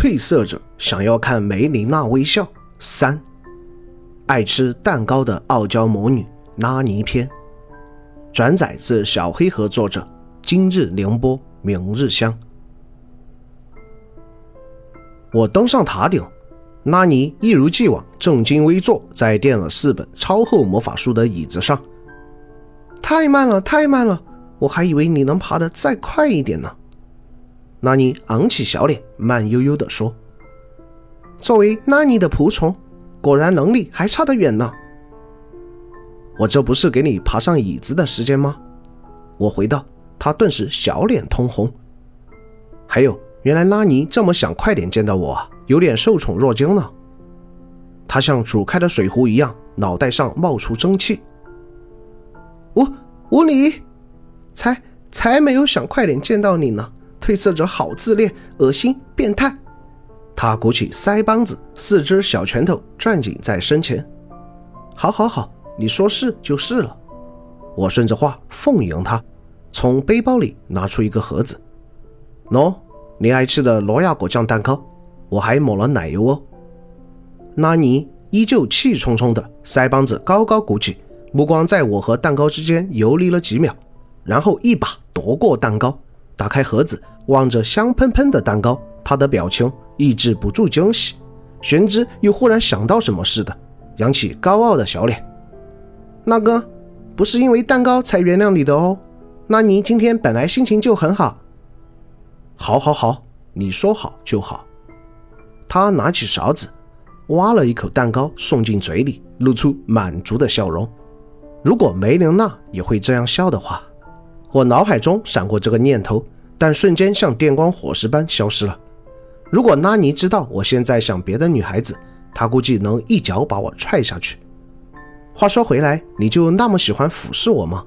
褪色者想要看梅琳娜微笑。三，爱吃蛋糕的傲娇魔女拉尼篇。转载自小黑盒作者。今日凌波，明日香。我登上塔顶，拉尼一如既往正襟危坐在垫了四本超厚魔法书的椅子上。太慢了，太慢了，我还以为你能爬得再快一点呢。拉尼昂起小脸，慢悠悠地说：“作为拉尼的仆从，果然能力还差得远呢。”我这不是给你爬上椅子的时间吗？我回道。他顿时小脸通红。还有，原来拉尼这么想快点见到我，有点受宠若惊呢。他像煮开的水壶一样，脑袋上冒出蒸汽。无无礼，才才没有想快点见到你呢！褪色者好自恋、恶心、变态。他鼓起腮帮子，四只小拳头攥紧在身前。好，好，好，你说是就是了。我顺着话奉迎他。从背包里拿出一个盒子，喏，你爱吃的罗亚果酱蛋糕，我还抹了奶油哦。拉尼依旧气冲冲的，腮帮子高高鼓起，目光在我和蛋糕之间游离了几秒，然后一把夺过蛋糕，打开盒子，望着香喷喷的蛋糕，他的表情抑制不住惊喜，玄之又忽然想到什么似的，扬起高傲的小脸。那哥，不是因为蛋糕才原谅你的哦。那你今天本来心情就很好，好，好，好，你说好就好。他拿起勺子，挖了一口蛋糕送进嘴里，露出满足的笑容。如果梅琳娜也会这样笑的话，我脑海中闪过这个念头，但瞬间像电光火石般消失了。如果拉尼知道我现在想别的女孩子，他估计能一脚把我踹下去。话说回来，你就那么喜欢俯视我吗？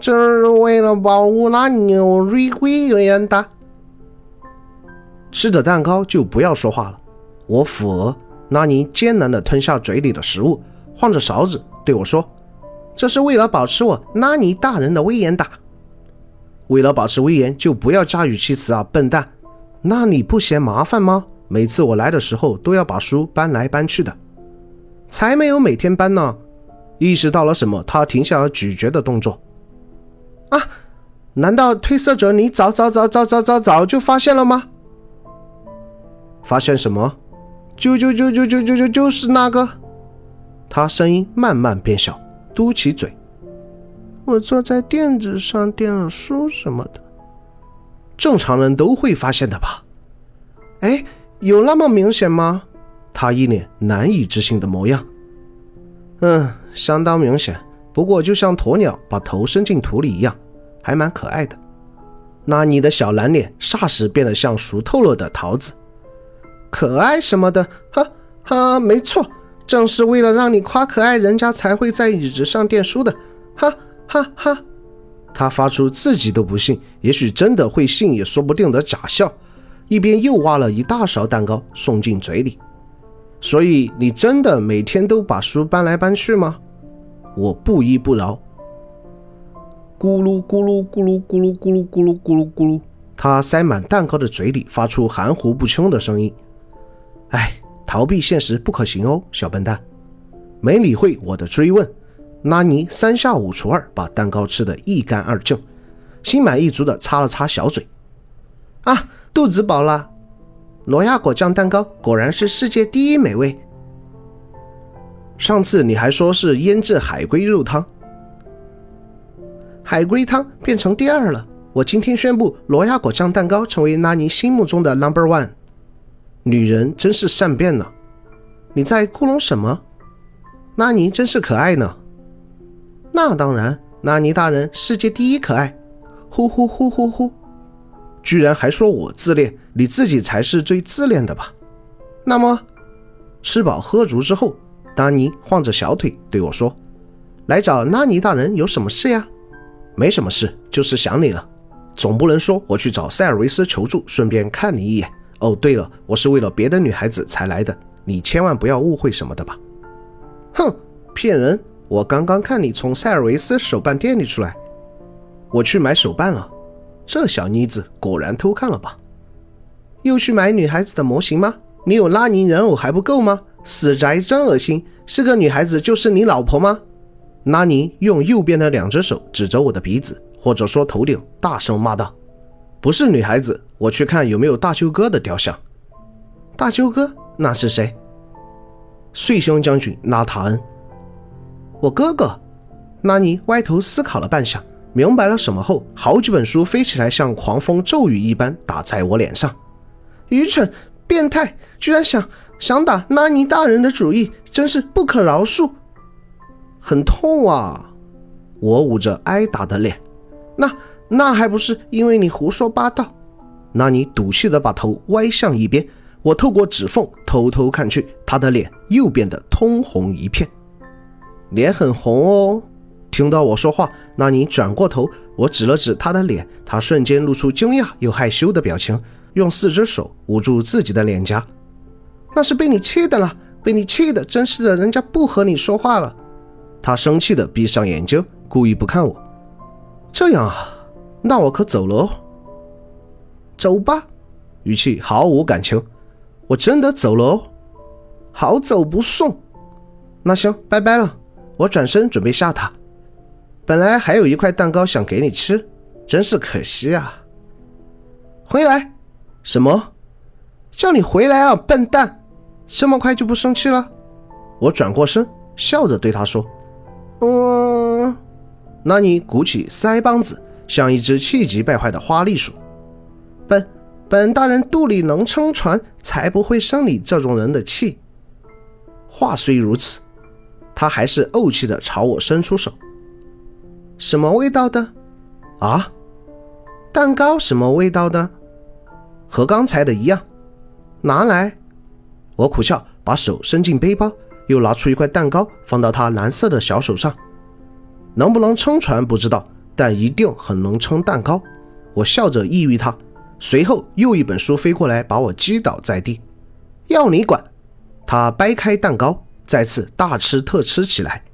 这是为了保护那牛瑞威廉的。吃着蛋糕就不要说话了。我俯额，拉尼艰难地吞下嘴里的食物，晃着勺子对我说：“这是为了保持我拉尼大人的威严的。为了保持威严，就不要加语气词啊，笨蛋！那你不嫌麻烦吗？每次我来的时候都要把书搬来搬去的。才没有每天搬呢。”意识到了什么，他停下了咀嚼的动作。啊！难道褪色者你早早早早早早早就发现了吗？发现什么？就就就就就就就就是那个。他声音慢慢变小，嘟起嘴。我坐在垫子上垫了书什么的，正常人都会发现的吧？哎，有那么明显吗？他一脸难以置信的模样。嗯，相当明显。不过，就像鸵鸟把头伸进土里一样，还蛮可爱的。那你的小蓝脸霎时变得像熟透了的桃子，可爱什么的，哈哈，没错，正是为了让你夸可爱，人家才会在椅子上垫书的，哈哈哈。他发出自己都不信，也许真的会信也说不定的假笑，一边又挖了一大勺蛋糕送进嘴里。所以，你真的每天都把书搬来搬去吗？我不依不饶，咕噜咕噜咕噜咕噜咕噜咕噜咕噜咕噜，他塞满蛋糕的嘴里发出含糊不清的声音。哎，逃避现实不可行哦，小笨蛋！没理会我的追问，拉尼三下五除二把蛋糕吃得一干二净，心满意足地擦了擦小嘴。啊，肚子饱了。罗亚果酱蛋糕果然是世界第一美味。上次你还说是腌制海龟肉汤，海龟汤变成第二了。我今天宣布，罗亚果酱蛋糕成为拉尼心目中的 number one。女人真是善变呢。你在咕哝什么？拉尼真是可爱呢。那当然，拉尼大人世界第一可爱。呼呼呼呼呼！居然还说我自恋，你自己才是最自恋的吧？那么，吃饱喝足之后。丹尼晃着小腿对我说：“来找拉尼大人有什么事呀？没什么事，就是想你了。总不能说我去找塞尔维斯求助，顺便看你一眼。哦，对了，我是为了别的女孩子才来的，你千万不要误会什么的吧？”哼，骗人！我刚刚看你从塞尔维斯手办店里出来，我去买手办了。这小妮子果然偷看了吧？又去买女孩子的模型吗？你有拉尼人偶还不够吗？死宅真恶心！是个女孩子就是你老婆吗？拉尼用右边的两只手指着我的鼻子，或者说头顶，大声骂道：“不是女孩子，我去看有没有大舅哥的雕像。”大舅哥？那是谁？岁凶将军拉塔恩。我哥哥。拉尼歪头思考了半晌，明白了什么后，好几本书飞起来，像狂风骤雨一般打在我脸上。愚蠢，变态，居然想想打拉尼大人的主意，真是不可饶恕。很痛啊！我捂着挨打的脸。那那还不是因为你胡说八道？拉尼赌气的把头歪向一边。我透过指缝偷偷看去，他的脸又变得通红一片，脸很红哦。听到我说话，那你转过头，我指了指他的脸，他瞬间露出惊讶又害羞的表情，用四只手捂住自己的脸颊。那是被你气的了，被你气的，真是的，人家不和你说话了。他生气的闭上眼睛，故意不看我。这样啊，那我可走了哦。走吧，语气毫无感情。我真的走了哦，好走不送。那行，拜拜了。我转身准备下塔，本来还有一块蛋糕想给你吃，真是可惜啊。回来？什么？叫你回来啊，笨蛋！这么快就不生气了？我转过身，笑着对他说：“嗯。”那你鼓起腮帮子，像一只气急败坏的花栗鼠。笨。本大人肚里能撑船，才不会生你这种人的气。话虽如此，他还是怄气的朝我伸出手。什么味道的？啊？蛋糕什么味道的？和刚才的一样。拿来。我苦笑，把手伸进背包，又拿出一块蛋糕，放到他蓝色的小手上。能不能撑船不知道，但一定很能撑蛋糕。我笑着意喻他。随后又一本书飞过来，把我击倒在地。要你管！他掰开蛋糕，再次大吃特吃起来。